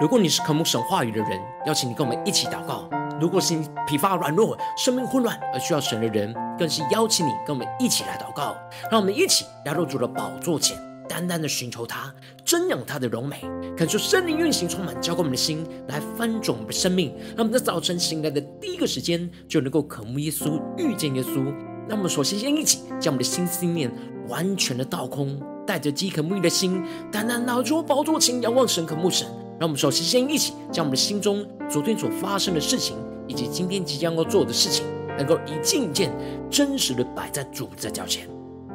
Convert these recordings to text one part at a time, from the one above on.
如果你是渴慕神话语的人，邀请你跟我们一起祷告；如果是你疲乏软弱、生命混乱而需要神的人，更是邀请你跟我们一起来祷告。让我们一起来到主的宝座前，单单的寻求他，瞻仰他的荣美，感受圣灵运行充满，浇灌我们的心，来翻转我们的生命。让我们在早晨醒来的第一个时间，就能够渴慕耶稣、遇见耶稣。那么，首先先一起将我们的心思念完全的倒空。带着饥渴沐浴的心，单单拿出宝座前仰望神、渴慕神。让我们首先先一起将我们的心中昨天所发生的事情，以及今天即将要做的事情，能够一件一件真实的摆在主的脚前。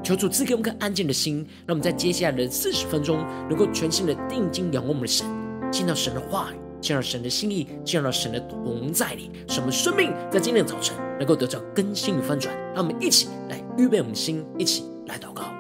求主赐给我们颗安静的心，让我们在接下来的四十分钟，能够全心的定睛仰望我们的神，见到神的话语，见到神的心意，见到神的同在里，使我们生命在今天的早晨能够得到更新与翻转。让我们一起来预备我们的心，一起来祷告。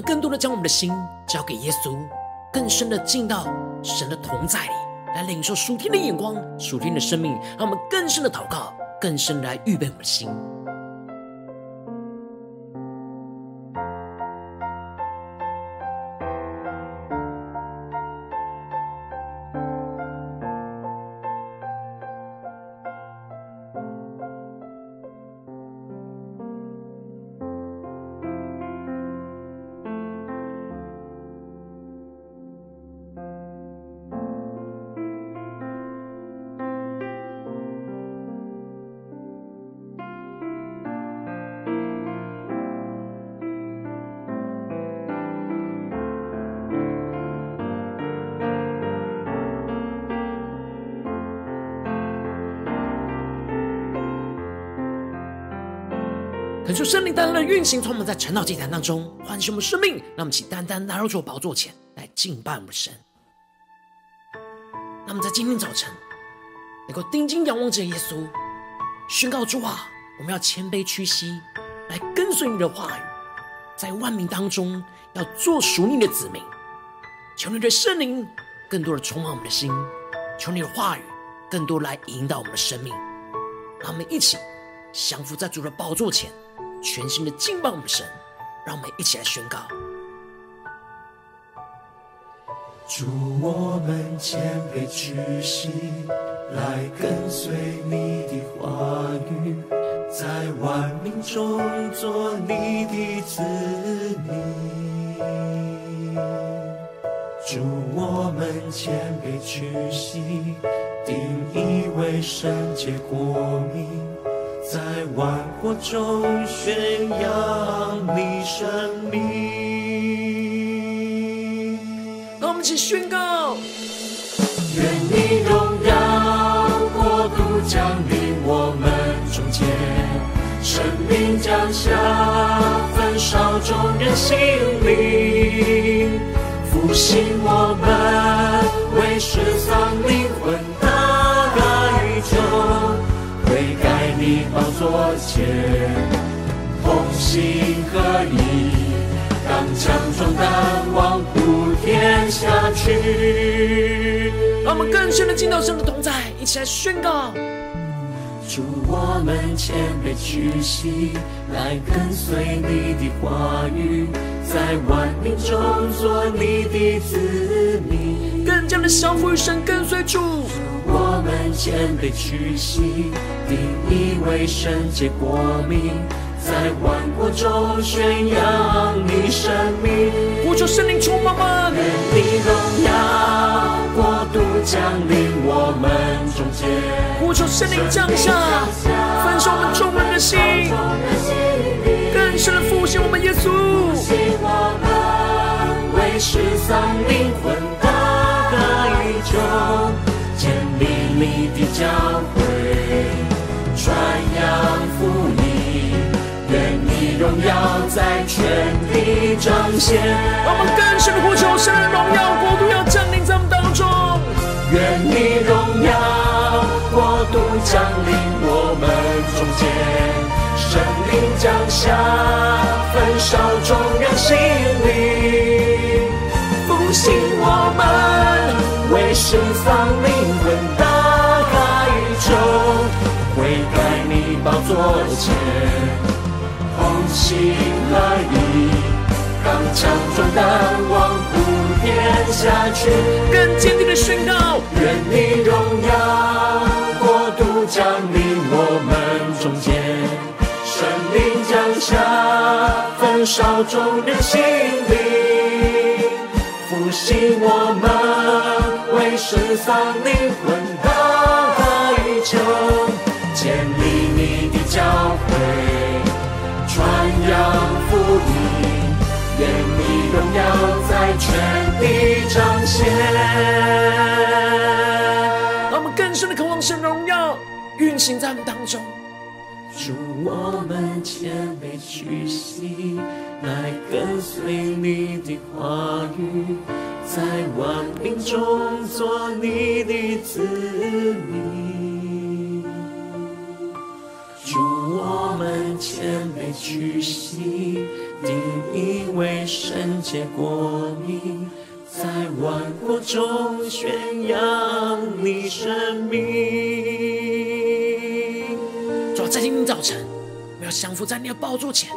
更多的将我们的心交给耶稣，更深的进到神的同在里，来领受属天的眼光、属天的生命，让我们更深的祷告，更深的来预备我们的心。求圣灵单单的运行，从我们在晨祷祭坛当中唤醒我们生命，让我们起单单来到主宝座前来敬拜我们神。那么在今天早晨能够定睛仰望着耶稣，宣告主啊，我们要谦卑屈膝来跟随你的话语，在万民当中要做属你的子民。求你对圣灵更多的充满我们的心，求你的话语更多来引导我们的生命。让我们一起降服在主的宝座前。全新的敬拜我们神，让我们一起来宣告：祝，我们谦卑屈膝，来跟随你的话语，在万民中做你的子民。祝，我们谦卑屈膝，定义为圣洁国民。在万国中宣扬你生命。让我们一起宣告：愿你荣耀国度降临我们中间，生命降下，焚烧众人心灵，复兴我们，为失丧灵魂你宝座前，同心合意，刚强壮胆，望普天下去。让我们更深的进到神的同在，一起来宣告：主，我们谦卑屈膝，来跟随你的话语，在万民中做你的子民，更加的降服于神，跟随主。我们谦卑屈膝，定义为圣洁国民，在万国中宣扬你生命。呼求圣灵充满吗？愿你荣耀国度降临我们中间。呼求圣灵降下，焚烧我们众人的心，更深的复兴我们耶稣。复兴我们为失丧灵魂教会。传扬福音，愿你荣耀在全地彰显。让我们更深的呼求，圣灵荣耀国度要降临在我们当中。愿你荣耀国度降临我们中间，圣灵降下，焚烧众人心灵，复兴我们为失丧灵魂你宝座前，同心来意，刚强壮胆，往普天下去，更坚定的宣告：愿你荣耀国度降临我们中间，神灵降下，焚烧众人心灵，复兴我们为失丧灵魂教会，传扬福音，愿你荣耀在全地彰显。让我们更深的渴望神荣耀运行在我们当中。祝，我们谦卑屈膝，来跟随你的话语，在万民中做你的子民。主，我们谦卑屈膝，定意为圣洁国民，在万国中宣扬你生命。主，在今天早晨，我要降服在你的宝座前，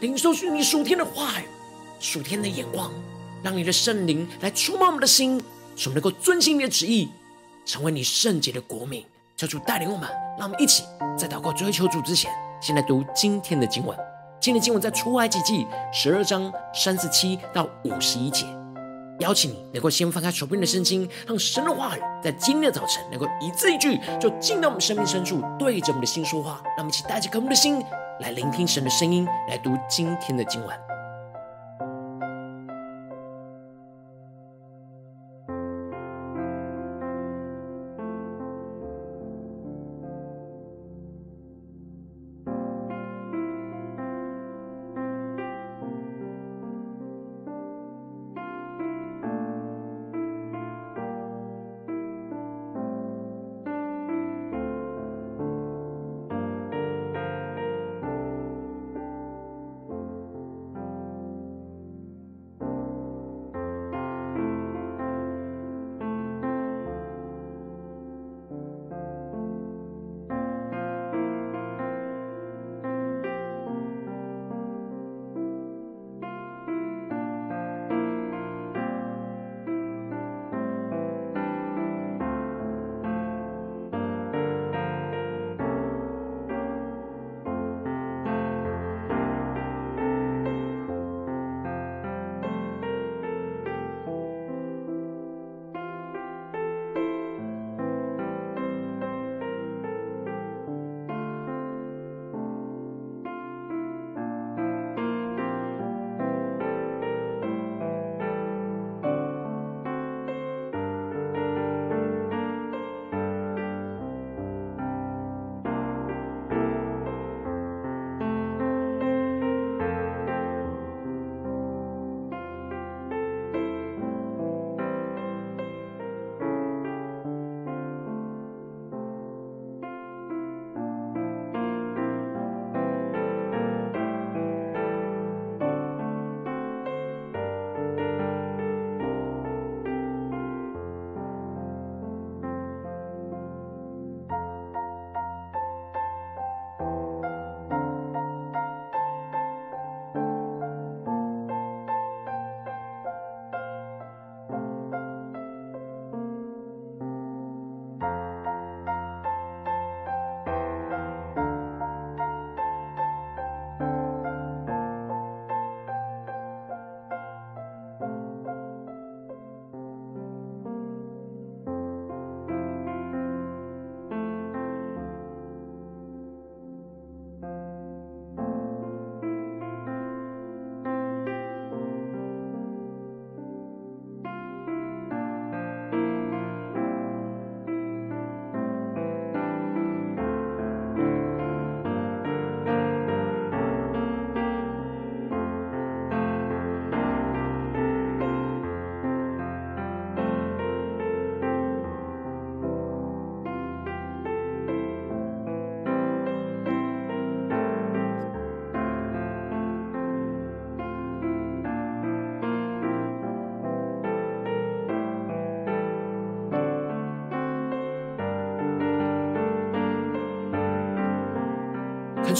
领受属你属天的话语、属天的眼光，让你的圣灵来触摸我们的心，使我们能够遵行你的旨意，成为你圣洁的国民。求主带领我们，让我们一起在祷告追求主之前，先来读今天的经文。今天的经文在出埃及记十二章三十七到五十一节。邀请你能够先翻开手边的圣经，让神的话语在今天的早晨能够一字一句，就进到我们生命深处，对着我们的心说话。让我们一起带着渴慕的心来聆听神的声音，来读今天的经文。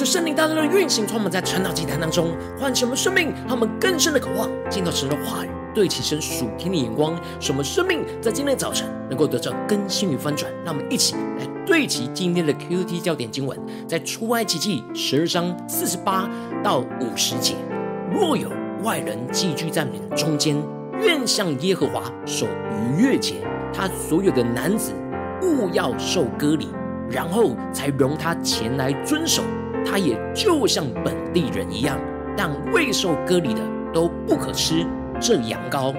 感受圣灵大大的运行，充满在传道祭坛当中，唤醒我们生命，让我们更深的渴望见到神的话语，对齐神属天的眼光，使我们生命在今天的早晨能够得到更新与翻转。让我们一起来对齐今天的 QT 焦点经文，在出埃及记十二章四十八到五十节：若有外人寄居在你们中间，愿向耶和华守逾越节，他所有的男子务要受割礼，然后才容他前来遵守。他也就像本地人一样，但未受割礼的都不可吃这羊羔。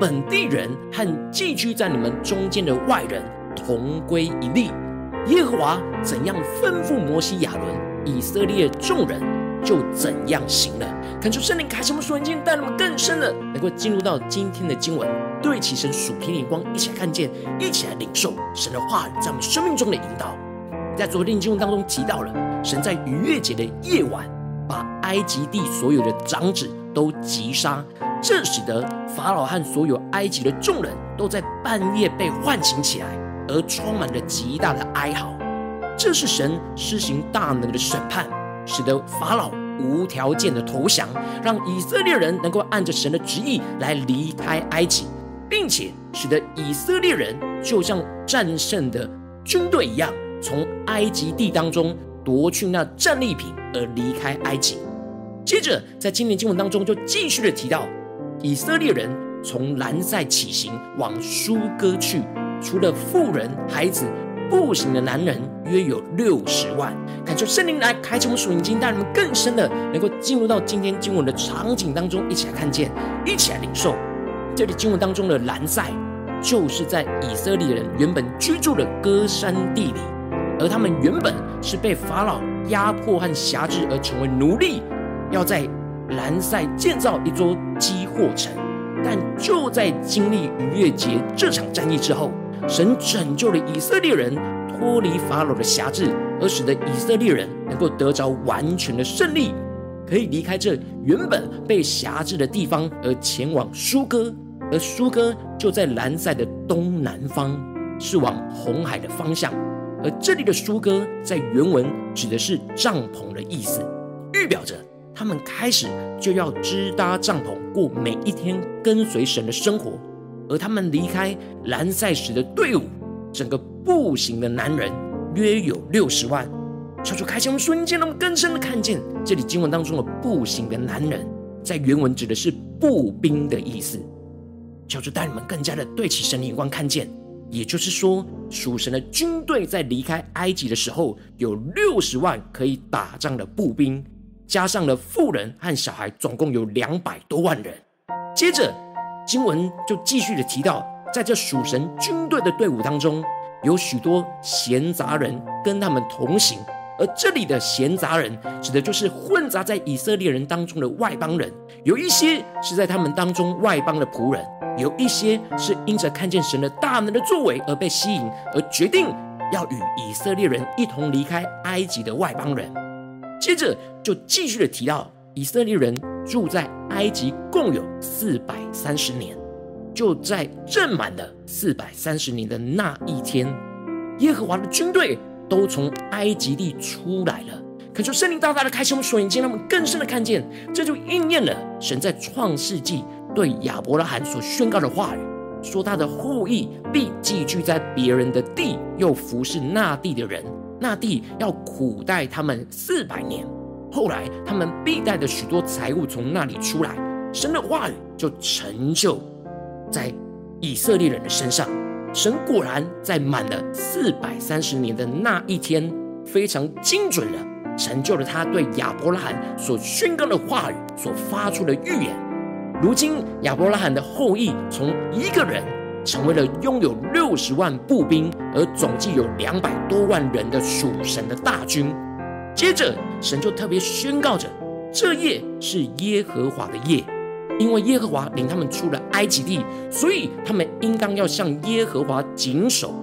本地人和寄居在你们中间的外人同归一例。耶和华怎样吩咐摩西、亚伦、以色列众人，就怎样行了。恳求圣灵开启我们属灵眼，带我们更深的能够进入到今天的经文，对齐神属天的眼光，一起来看见，一起来领受神的话语在我们生命中的引导。在昨天经文当中提到了，神在逾越节的夜晚，把埃及地所有的长子都击杀，这使得法老和所有埃及的众人都在半夜被唤醒起来，而充满着极大的哀嚎。这是神施行大能的审判，使得法老无条件的投降，让以色列人能够按着神的旨意来离开埃及，并且使得以色列人就像战胜的军队一样。从埃及地当中夺去那战利品而离开埃及。接着，在今年经文当中就继续的提到，以色列人从兰塞起行往苏割去，除了妇人、孩子，步行的男人约有六十万。感谢圣灵来开启我们属灵经，带你们更深的能够进入到今天经文的场景当中，一起来看见，一起来领受。这里经文当中的兰塞，就是在以色列人原本居住的歌山地里。而他们原本是被法老压迫和辖制而成为奴隶，要在兰塞建造一座积货城。但就在经历逾越节这场战役之后，神拯救了以色列人脱离法老的辖制，而使得以色列人能够得着完全的胜利，可以离开这原本被辖制的地方，而前往苏哥。而苏哥就在兰塞的东南方，是往红海的方向。而这里的疏割在原文指的是帐篷的意思，预表着他们开始就要支搭帐篷，过每一天跟随神的生活。而他们离开兰塞时的队伍，整个步行的男人约有六十万。求主开枪瞬间，让我们更深的看见这里经文当中的步行的男人，在原文指的是步兵的意思。求主带你们更加的对齐神的眼光看见。也就是说，属神的军队在离开埃及的时候，有六十万可以打仗的步兵，加上了妇人和小孩，总共有两百多万人。接着，经文就继续的提到，在这属神军队的队伍当中，有许多闲杂人跟他们同行。而这里的闲杂人，指的就是混杂在以色列人当中的外邦人，有一些是在他们当中外邦的仆人。有一些是因着看见神的大能的作为而被吸引，而决定要与以色列人一同离开埃及的外邦人。接着就继续的提到，以色列人住在埃及共有四百三十年。就在正满的四百三十年的那一天，耶和华的军队都从埃及地出来了。恳求圣灵大大的开启我们属眼，让我们更深的看见，这就应验了神在创世纪。对亚伯拉罕所宣告的话语，说他的后裔必寄居在别人的地，又服侍那地的人，那地要苦待他们四百年。后来他们必带着许多财物从那里出来，神的话语就成就在以色列人的身上。神果然在满了四百三十年的那一天，非常精准的成就了他对亚伯拉罕所宣告的话语所发出的预言。如今亚伯拉罕的后裔从一个人成为了拥有六十万步兵，而总计有两百多万人的属神的大军。接着，神就特别宣告着：这夜是耶和华的夜，因为耶和华领他们出了埃及地，所以他们应当要向耶和华谨守。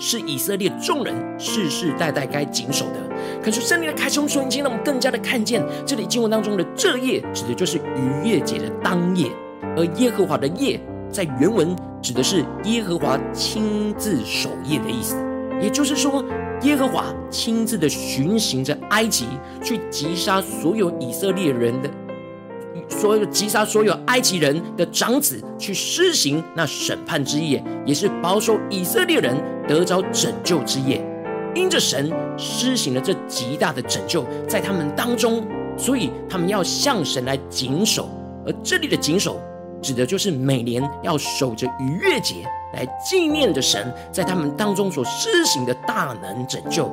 是以色列众人世世代代该谨守的。可是圣灵的开胸瞬间，让我们更加的看见这里经文当中的这夜，指的就是逾越节的当夜。而耶和华的夜，在原文指的是耶和华亲自守夜的意思。也就是说，耶和华亲自的巡行着埃及，去击杀所有以色列人的，所有击杀所有埃及人的长子，去施行那审判之夜，也是保守以色列人得着拯救之夜。因着神施行了这极大的拯救在他们当中，所以他们要向神来谨守。而这里的谨守，指的就是每年要守着逾越节，来纪念着神在他们当中所施行的大能拯救。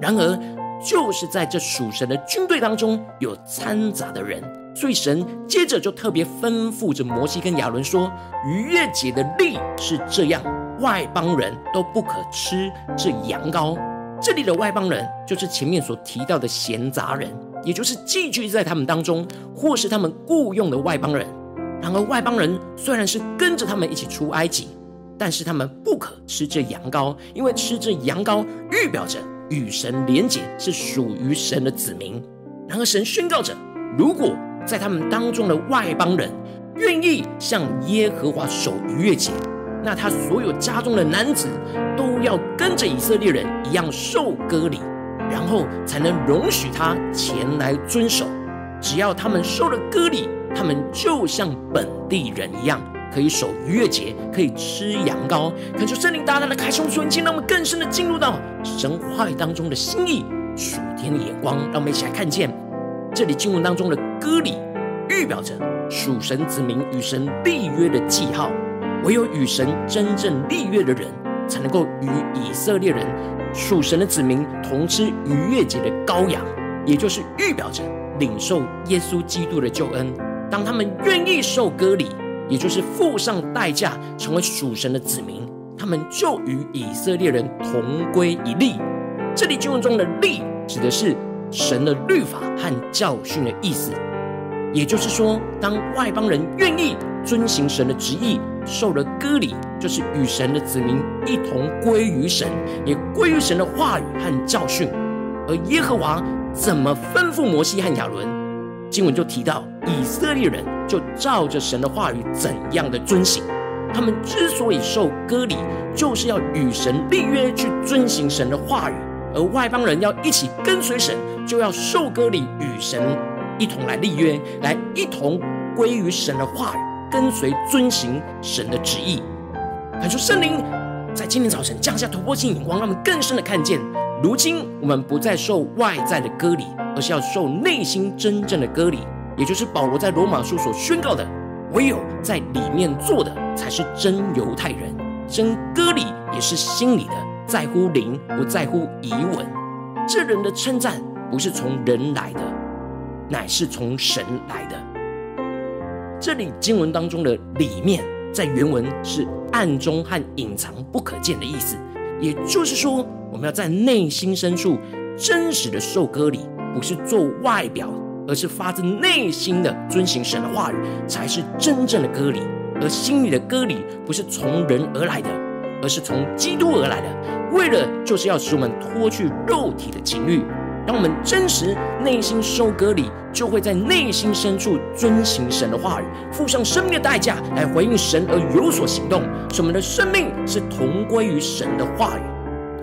然而，就是在这属神的军队当中有掺杂的人，所以神接着就特别吩咐着摩西跟亚伦说：逾越节的例是这样，外邦人都不可吃这羊羔。这里的外邦人，就是前面所提到的闲杂人，也就是寄居在他们当中，或是他们雇佣的外邦人。然而，外邦人虽然是跟着他们一起出埃及，但是他们不可吃这羊羔，因为吃这羊羔预表着与神连结，是属于神的子民。然而，神宣告着，如果在他们当中的外邦人愿意向耶和华守逾越节，那他所有家中的男子都要跟着以色列人一样受割礼，然后才能容许他前来遵守。只要他们受了割礼，他们就像本地人一样，可以守逾越节，可以吃羊羔。恳求圣灵大大的开胸纯净，让我们更深的进入到神话语当中的心意、属天的眼光。让我们一起来看见这里经文当中的割礼，预表着属神子民与神立约的记号。唯有与神真正立约的人，才能够与以色列人属神的子民同吃逾越节的羔羊，也就是预表着领受耶稣基督的救恩。当他们愿意受割礼，也就是付上代价成为属神的子民，他们就与以色列人同归一例。这里经文中的“例”指的是神的律法和教训的意思。也就是说，当外邦人愿意遵行神的旨意，受了割礼，就是与神的子民一同归于神，也归于神的话语和教训。而耶和华怎么吩咐摩西和亚伦，经文就提到以色列人就照着神的话语怎样的遵行。他们之所以受割礼，就是要与神立约，去遵行神的话语；而外邦人要一起跟随神，就要受割礼，与神。一同来立约，来一同归于神的话语，跟随遵行神的旨意。恳求圣灵在今天早晨降下突破性眼光，让我们更深的看见，如今我们不再受外在的割礼，而是要受内心真正的割礼。也就是保罗在罗马书所宣告的：唯有在里面做的，才是真犹太人。真割礼也是心里的，在乎灵，不在乎仪文。这人的称赞不是从人来的。乃是从神来的。这里经文当中的“里面”在原文是暗中和隐藏、不可见的意思。也就是说，我们要在内心深处真实的受割礼，不是做外表，而是发自内心的遵行神的话语，才是真正的割礼。而心里的割礼，不是从人而来的，而是从基督而来的，为了就是要使我们脱去肉体的情欲。当我们真实内心收割里，就会在内心深处遵行神的话语，付上生命的代价来回应神而有所行动，使我们的生命是同归于神的话语。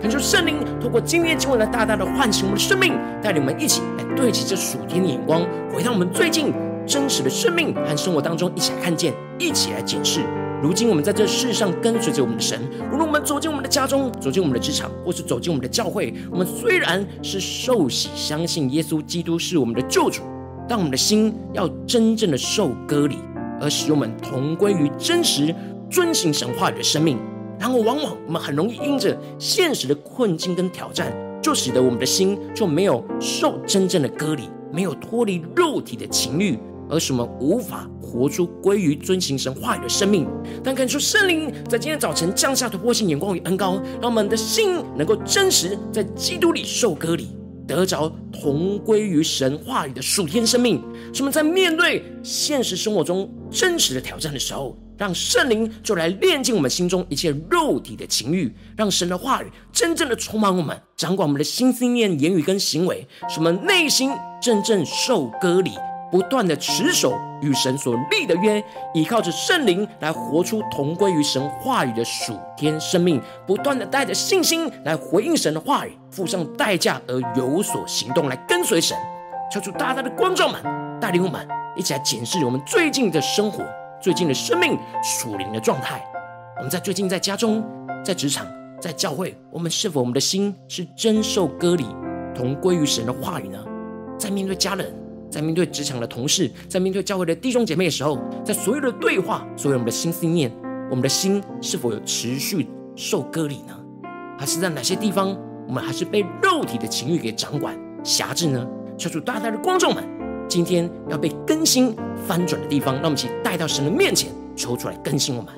恳求圣灵透过今天经文来大大的唤醒我们的生命，带领我们一起来对齐这属天的眼光，回到我们最近真实的生命和生活当中，一起来看见，一起来检视。如今我们在这世上跟随着我们的神，无论我们走进我们的家中，走进我们的职场，或是走进我们的教会，我们虽然是受洗相信耶稣基督是我们的救主，但我们的心要真正的受割礼，而使我们同归于真实遵行神话语的生命。然后往往我们很容易因着现实的困境跟挑战，就使得我们的心就没有受真正的割礼，没有脱离肉体的情欲。而使我们无法活出归于遵行神话语的生命，但恳求圣灵在今天早晨降下突破性眼光与恩膏，让我们的心能够真实在基督里受割礼，得着同归于神话语的属天生命。使我们在面对现实生活中真实的挑战的时候，让圣灵就来炼净我们心中一切肉体的情欲，让神的话语真正的充满我们，掌管我们的心思念、言语跟行为，使我们内心真正受割礼。不断的持守与神所立的约，依靠着圣灵来活出同归于神话语的属天生命，不断的带着信心来回应神的话语，付上代价而有所行动来跟随神。求主大大的光照们，带领我们一起来检视我们最近的生活、最近的生命属灵的状态。我们在最近在家中、在职场、在教会，我们是否我们的心是真受割礼，同归于神的话语呢？在面对家人，在面对职场的同事，在面对教会的弟兄姐妹的时候，在所有的对话，所有我们的心思念，我们的心是否有持续受割礼呢？还是在哪些地方，我们还是被肉体的情欲给掌管、辖制呢？求主大大的光照们，今天要被更新翻转的地方，让我们一起带到神的面前，求出来更新我们。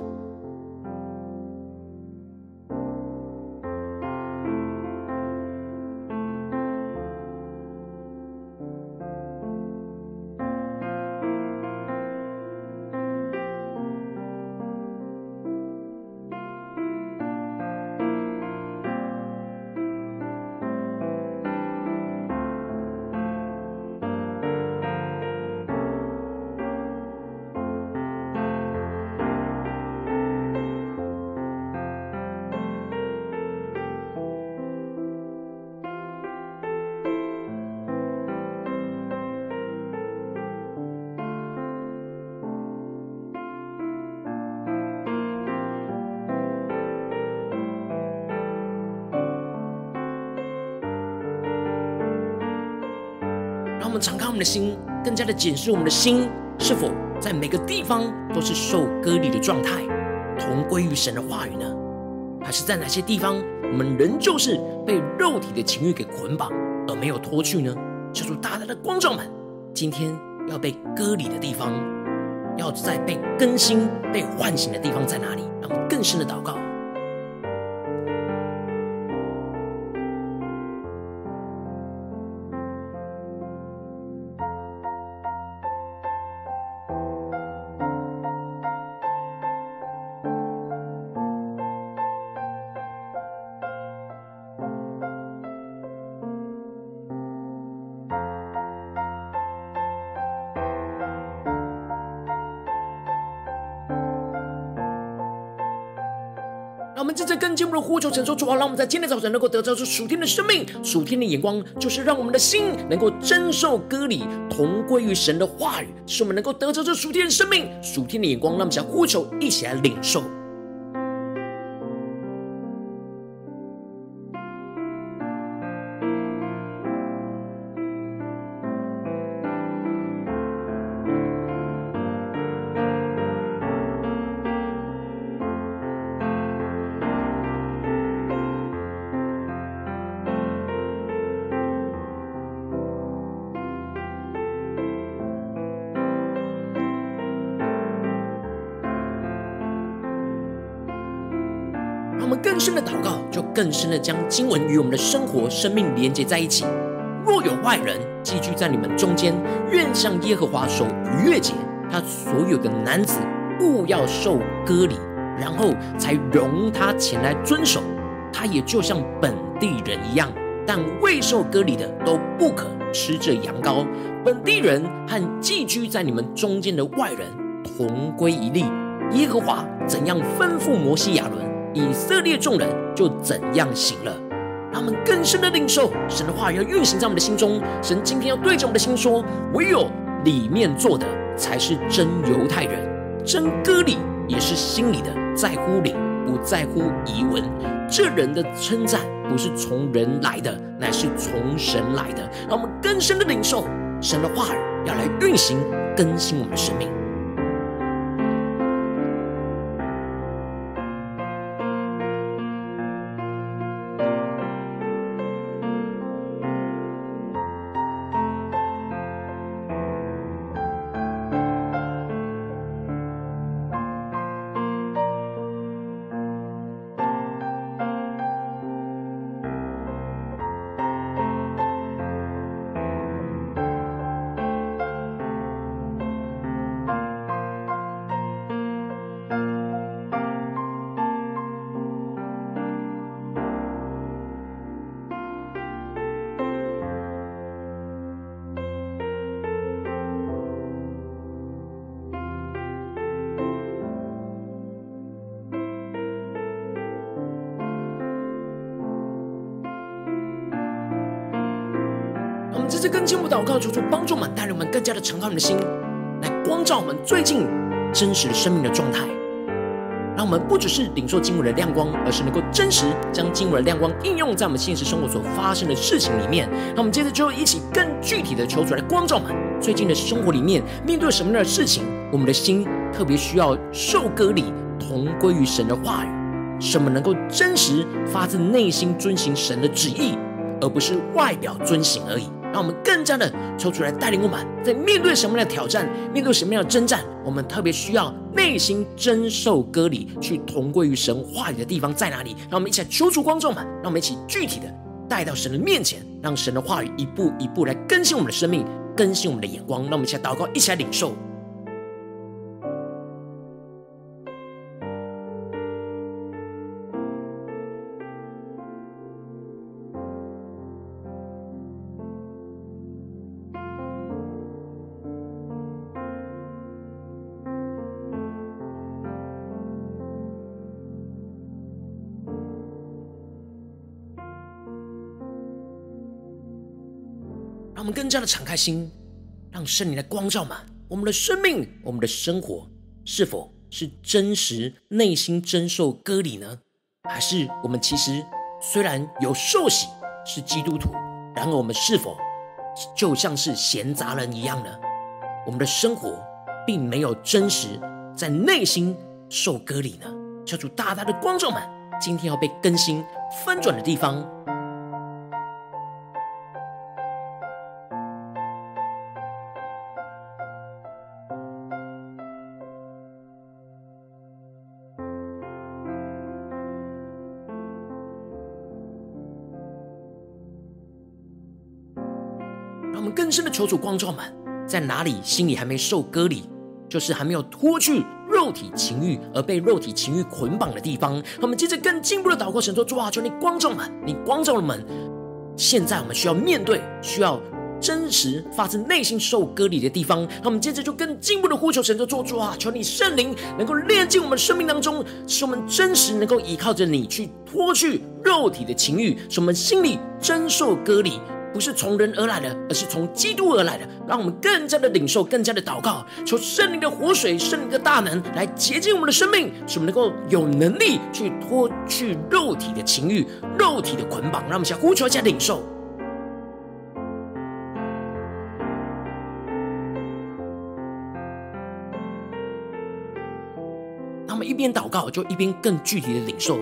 们敞开我们的心，更加的检视我们的心是否在每个地方都是受割礼的状态，同归于神的话语呢？还是在哪些地方我们仍旧是被肉体的情欲给捆绑而没有脱去呢？求主大大的光照们，今天要被割礼的地方，要在被更新、被唤醒的地方在哪里？让我们更深的祷告。让我们正在更进一步的呼求、承受主啊！让我们在今天早晨能够得着这属天的生命、属天的眼光，就是让我们的心能够真受割礼，同归于神的话语，使我们能够得着这属天的生命、属天的眼光。让我们想呼求，一起来领受。深的将经文与我们的生活、生命连接在一起。若有外人寄居在你们中间，愿向耶和华守逾越节，他所有的男子务要受割礼，然后才容他前来遵守。他也就像本地人一样，但未受割礼的都不可吃这羊羔。本地人和寄居在你们中间的外人同归一例。耶和华怎样吩咐摩西亚伦，以色列众人就怎样行了，让我们更深的领受神的话语要运行在我们的心中。神今天要对着我们的心说：唯有里面做的才是真犹太人，真割礼也是心里的，在乎灵，不在乎仪文。这人的称赞不是从人来的，乃是从神来的。让我们更深的领受神的话语要来运行更新我们的生命。求主帮助我们，带领我们更加的敞开我们的心，来光照我们最近真实的生命的状态。让我们不只是领受经文的亮光，而是能够真实将经文的亮光应用在我们现实生活所发生的事情里面。那我们接着就一起更具体的求主来光照我们最近的生活里面，面对什么样的事情，我们的心特别需要受割礼，同归于神的话语，什么能够真实发自内心遵行神的旨意，而不是外表遵行而已。让我们更加的抽出来带领我们，在面对什么样的挑战，面对什么样的征战，我们特别需要内心真受割礼，去同归于神话语的地方在哪里？让我们一起来求主观众们，让我们一起具体的带到神的面前，让神的话语一步一步来更新我们的生命，更新我们的眼光。让我们一起来祷告，一起来领受。我们更加的敞开心，让圣灵来光照满我们的生命，我们的生活是否是真实内心真受割礼呢？还是我们其实虽然有受洗是基督徒，然而我们是否就像是闲杂人一样呢？我们的生活并没有真实在内心受割礼呢？求主大大的光照满今天要被更新翻转的地方。求主光照们，在哪里心里还没受割礼，就是还没有脱去肉体情欲而被肉体情欲捆绑的地方。我们接着更进一步的祷告，神说：主啊，求你光照们，你光照了们。现在我们需要面对，需要真实发自内心受割礼的地方。那我们接着就更进一步的呼求神说：主啊，求你圣灵能够炼净我们生命当中，使我们真实能够依靠着你去脱去肉体的情欲，使我们心里真受割礼。不是从人而来的，而是从基督而来的。让我们更加的领受，更加的祷告，求圣灵的活水、圣灵的大能来洁净我们的生命，使我们能够有能力去脱去肉体的情欲、肉体的捆绑。让我们先呼求一下领受。那么一边祷告，就一边更具体的领受，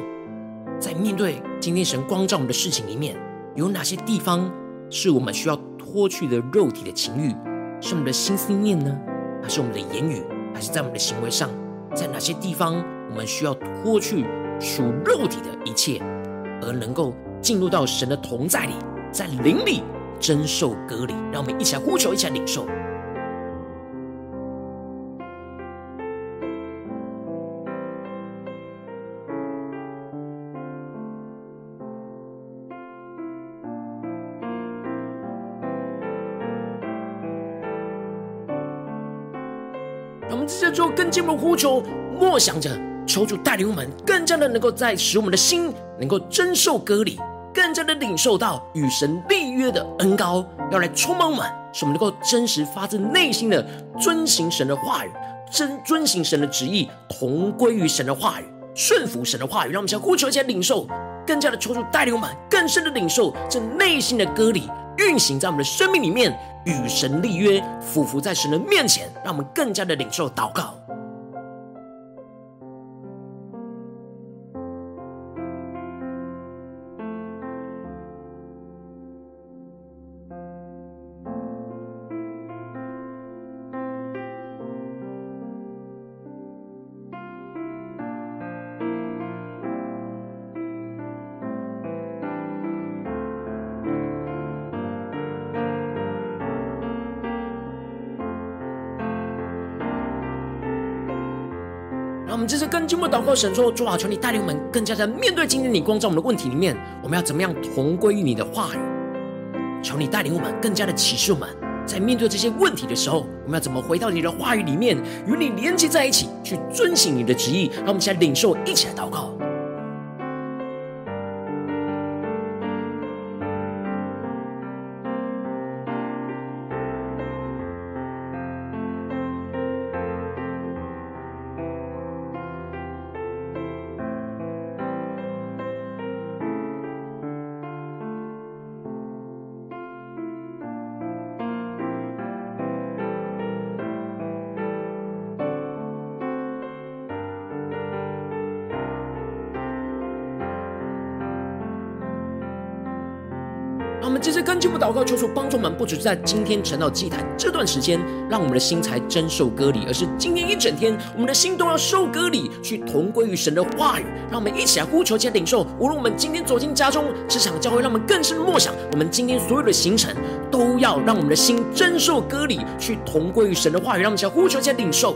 在面对今天神光照我们的事情里面，有哪些地方？是我们需要脱去的肉体的情欲，是我们的心思念呢，还是我们的言语，还是在我们的行为上，在哪些地方我们需要脱去属肉体的一切，而能够进入到神的同在里，在灵里真受隔离？让我们一起来呼求，一起来领受。这之后更进一步呼求，默想着求主带领我们，更加的能够在使我们的心能够真受割礼，更加的领受到与神立约的恩膏，要来充满我们，使我们能够真实发自内心的遵行神的话语，真遵行神的旨意，同归于神的话语，顺服神的话语。让我们先呼求一下领受，更加的求主带领我们，更深的领受这内心的割礼。运行在我们的生命里面，与神立约，俯伏在神的面前，让我们更加的领受祷告。们这次更进一步祷告，神说：主啊，求你带领我们更加的面对今天你光照我们的问题里面，我们要怎么样同归于你的话语？求你带领我们更加的启示我们，在面对这些问题的时候，我们要怎么回到你的话语里面，与你连接在一起，去遵行你的旨意？让我们现在领受，一起来祷告。求主帮助我们，不只是在今天晨祷祭坛这段时间，让我们的心才真受割礼，而是今天一整天，我们的心都要受割礼，去同归于神的话语。让我们一起来呼求，且领受。无论我们今天走进家中、职场、教会，让我们更深的默想，我们今天所有的行程，都要让我们的心真受割礼，去同归于神的话语。让我们一起来呼求，且领受。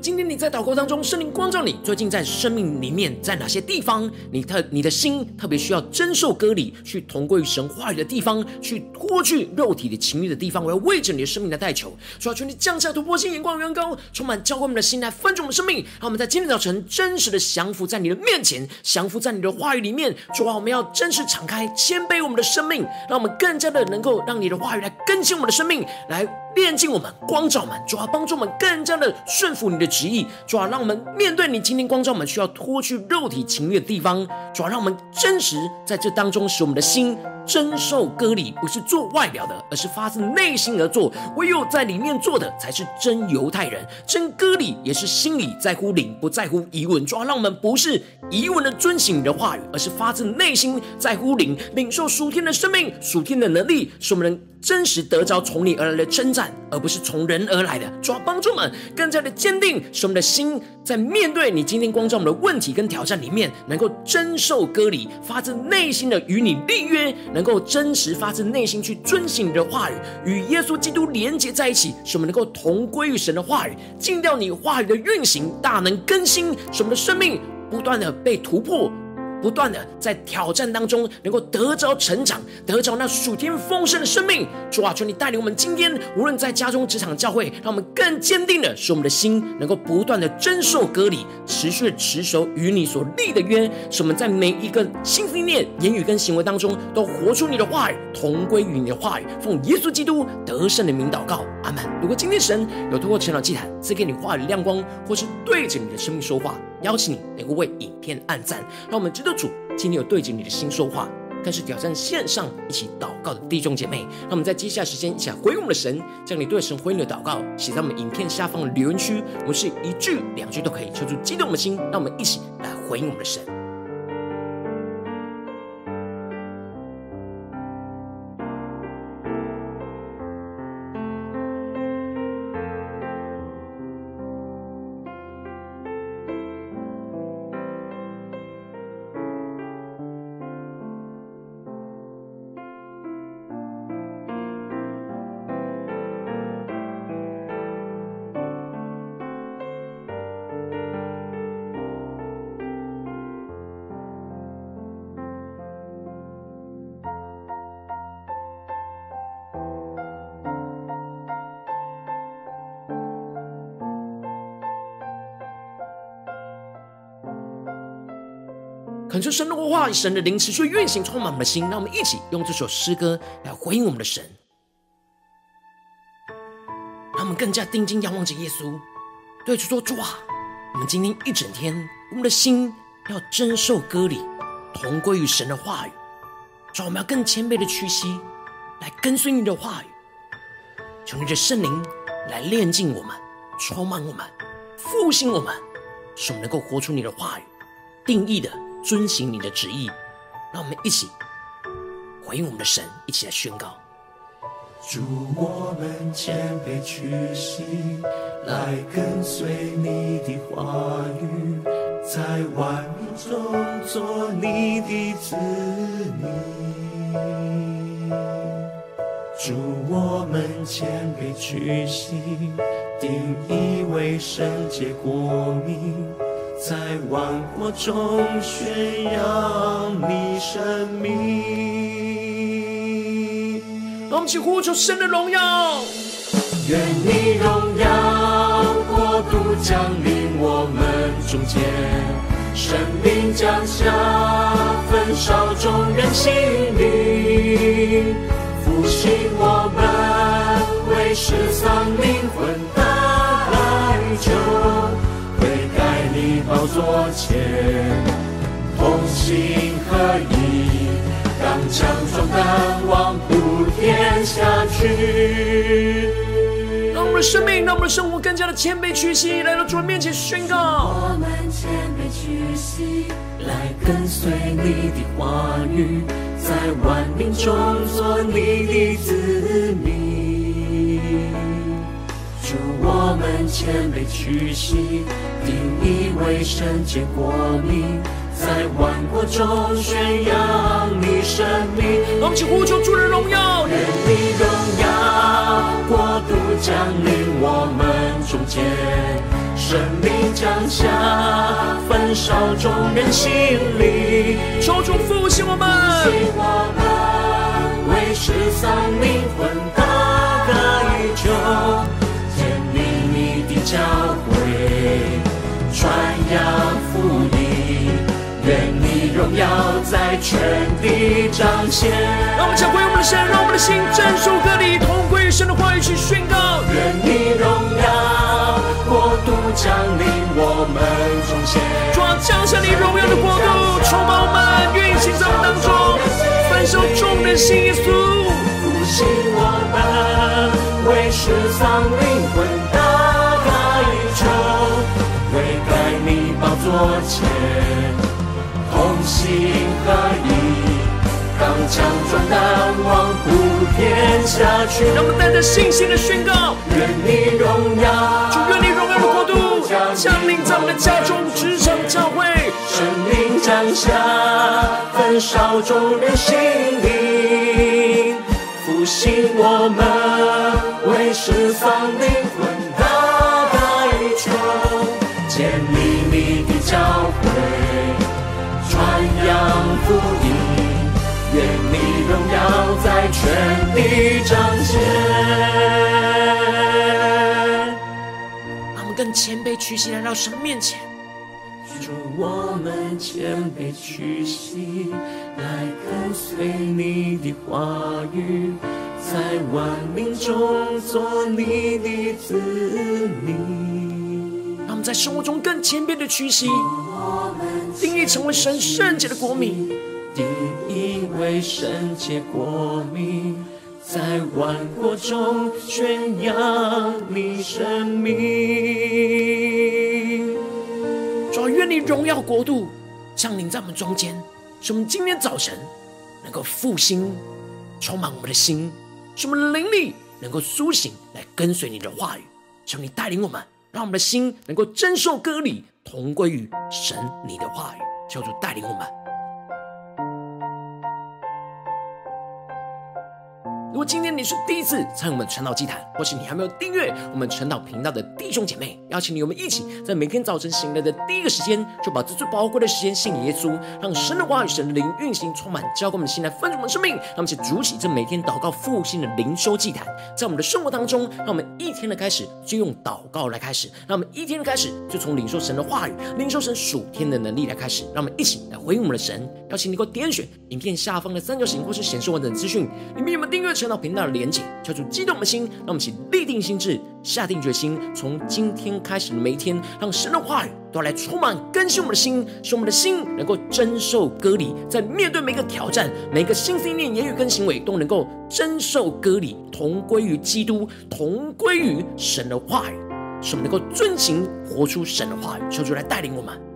今天你在祷告当中，圣灵光照你，最近在生命里面，在哪些地方，你特你的心特别需要真受割礼，去同归于神话语的地方，去脱去肉体的情欲的地方，我要为着你的生命来代求，主啊，求你降下突破性眼光，远高，充满教会我们的心来分足我们生命，让我们在今天早晨真实的降服在你的面前，降服在你的话语里面。主啊，我们要真实敞开，谦卑我们的生命，让我们更加的能够让你的话语来更新我们的生命，来。炼净我们，光照我们，主啊，帮助我们更加的顺服你的旨意，主啊，让我们面对你今天光照我们需要脱去肉体情欲的地方，主啊，让我们真实在这当中，使我们的心真受割礼，不是做外表的，而是发自内心而做。唯有在里面做的，才是真犹太人。真割礼也是心里在乎灵，不在乎仪文。主啊，让我们不是仪文的遵行你的话语，而是发自内心在乎灵，领受属天的生命、属天的能力，使我们能。真实得着从你而来的称赞，而不是从人而来的。主要帮助们更加的坚定，使我们的心在面对你今天光照我们的问题跟挑战里面，能够真受割礼，发自内心的与你立约，能够真实发自内心去遵行你的话语，与耶稣基督连接在一起，使我们能够同归于神的话语，尽掉你话语的运行，大能更新，使我们的生命不断的被突破。不断的在挑战当中，能够得着成长，得着那属天丰盛的生命。主啊，求你带领我们今天，无论在家中、职场、教会，让我们更坚定的，使我们的心能够不断的真受隔离，持续的持守与你所立的约。使我们在每一个心思念、言语跟行为当中，都活出你的话语，同归于你的话语。奉耶稣基督得胜的名祷告，阿门。如果今天神有透过晨祷祭坛赐给你话语亮光，或是对着你的生命说话，邀请你能够为影片按赞，让我们知道主今天有对着你的心说话，更是挑战线上一起祷告的弟兄姐妹。让我们在接下来时间一起来回应我们的神，将你对神回应的祷告写在我们影片下方的留言区。我们是一句两句都可以，抽出激动的心，让我们一起来回应我们的神。恳求神的话语、神的灵持续运行，充满我们的心。让我们一起用这首诗歌来回应我们的神，让我们更加定睛仰望着耶稣，对主说：主啊，我们今天一整天，我们的心要真受割礼，同归于神的话语。主，我们要更谦卑的屈膝，来跟随你的话语。求你。的圣灵来炼净我们，充满我们，复兴我们，使我们能够活出你的话语，定义的遵行你的旨意。让我们一起回应我们的神，一起来宣告：祝，我们谦卑屈膝，来跟随你的话语，在万民中做你的子民。祝，我们谦卑屈膝，定义为圣洁国民，在万国中宣扬你生命。让我们起呼求神的荣耀，愿你荣耀国度降临我们中间，生命降下，焚烧众人心灵。复兴我们，为失丧灵魂的哀求，你宝座前，同心合一，刚强壮胆，往普天下去。让我们的生命，让我们的生活更加的谦卑屈膝，来到主人面前宣告。我们谦卑屈膝，来跟随你的话语。在万民中做你的子民，主，我们谦卑屈膝，定义为圣洁国民，在万国中宣扬你生命。我们一起呼求主的荣耀，愿你荣耀国度降临我们中间，生命降下，焚烧众人心灵，求主复兴我们。我们为失丧灵魂的哀求，建立你的教会，传扬福音，愿你荣耀在全地彰显。让我们将归我们的神，让我们的心真受割礼，同归于神的话语去宣告。愿你荣耀国度降临我们中间，主啊，降下你荣耀的国度，充满我们，运行在我们当中。焚烧众人心，耶稣复兴我们，为失丧灵魂座前，同心合意，刚强壮胆，往普天下去。让我们带着信心的宣告：愿你荣耀，主愿你荣耀的国度降临在我们的家中、职场、教会。生命降下，焚烧众人心灵，复兴我们为失丧灵魂教会，传扬福音，愿你荣耀在全地彰显。让我们更谦卑屈膝来到神面前。祝，我们谦卑屈膝，来跟随你的话语，在万民中做你的子民。在生活中更谦卑的屈膝，定义成为神圣洁的国民，定义为圣洁国民，在万国中宣扬你生命。主，愿你荣耀国度降临在我们中间，使我们今天早晨能够复兴，充满我们的心，使我们的灵力能够苏醒，来跟随你的话语。求你带领我们，让我们的心能够真受割礼，同归于神你的话语。求主带领我们。如果今天你是第一次参与我们传道祭坛，或是你还没有订阅我们传道频道的弟兄姐妹，邀请你我们一起在每天早晨醒来的第一个时间，就把这最宝贵的时间献给耶稣，让神的话语、神的灵运行充满，交给我们的心来丰盛我们的生命。让我们一起筑起这每天祷告复兴的灵修祭坛，在我们的生活当中，让我们一天的开始就用祷告来开始，让我们一天的开始就从领受神的话语、领受神属天的能力来开始，让我们一起来回应我们的神。邀请你给我点选影片下方的三角形，或是显示完整资讯里面有没有订阅晨祷频道的连结，敲出激动的心，让我们一起立定心志，下定决心，从今天开始的每一天，让神的话语都来充满更新我们的心，使我们的心能够真受割礼，在面对每一个挑战、每一个心思意念、言语跟行为，都能够真受割礼，同归于基督，同归于神的话语，使我们能够遵行活出神的话语，求主来带领我们。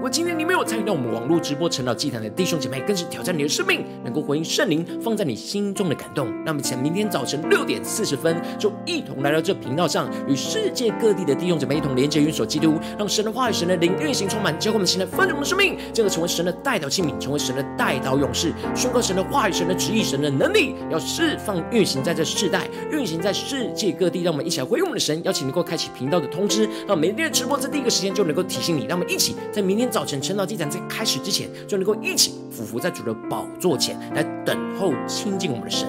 果今天你没有参与到我们网络直播晨祷祭坛的弟兄姐妹，更是挑战你的生命，能够回应圣灵放在你心中的感动。那么，请明天早晨六点四十分，就一同来到这频道上，与世界各地的弟兄姐妹一同连接、运所基督，让神的话语、神的灵运行充满，教会我们现在丰盛的生命，这个成为神的代祷器皿，成为神的代祷勇士，宣告神的话语、神的旨意、神的能力，要释放运行在这世代，运行在世界各地。让我们一起来回应我们的神，邀请能够开启频道的通知，让每天的直播在第一个时间就能够提醒你。让我们一起在明天早晨晨祷祭坛在开始之前，就能够一起俯伏在主的宝座前来等候亲近我们的神。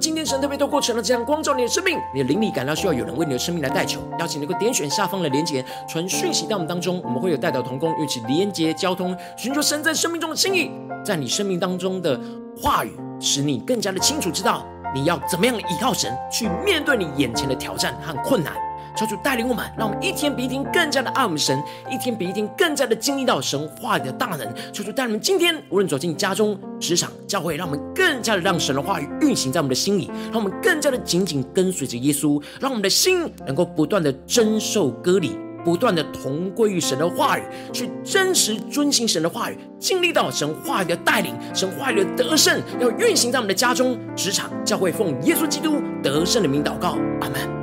今天神特别透过成了这样光照你的生命，你的灵力感到需要有人为你的生命来代求，邀请能够点选下方的连接，传讯息到我们当中，我们会有代祷同工，一起连接交通，寻求神在生命中的心意，在你生命当中的话语，使你更加的清楚知道你要怎么样依靠神去面对你眼前的挑战和困难。求主带领我们，让我们一天比一天更加的爱我们神，一天比一天更加的经历到神话语的大能。求主带领我们今天无论走进家中、职场、教会，让我们更加的让神的话语运行在我们的心里，让我们更加的紧紧跟随着耶稣，让我们的心能够不断的珍受割礼，不断的同归于神的话语，去真实遵行神的话语，经历到神话语的带领，神话语的得胜，要运行在我们的家中、职场、教会，奉耶稣基督得胜的名祷告，阿门。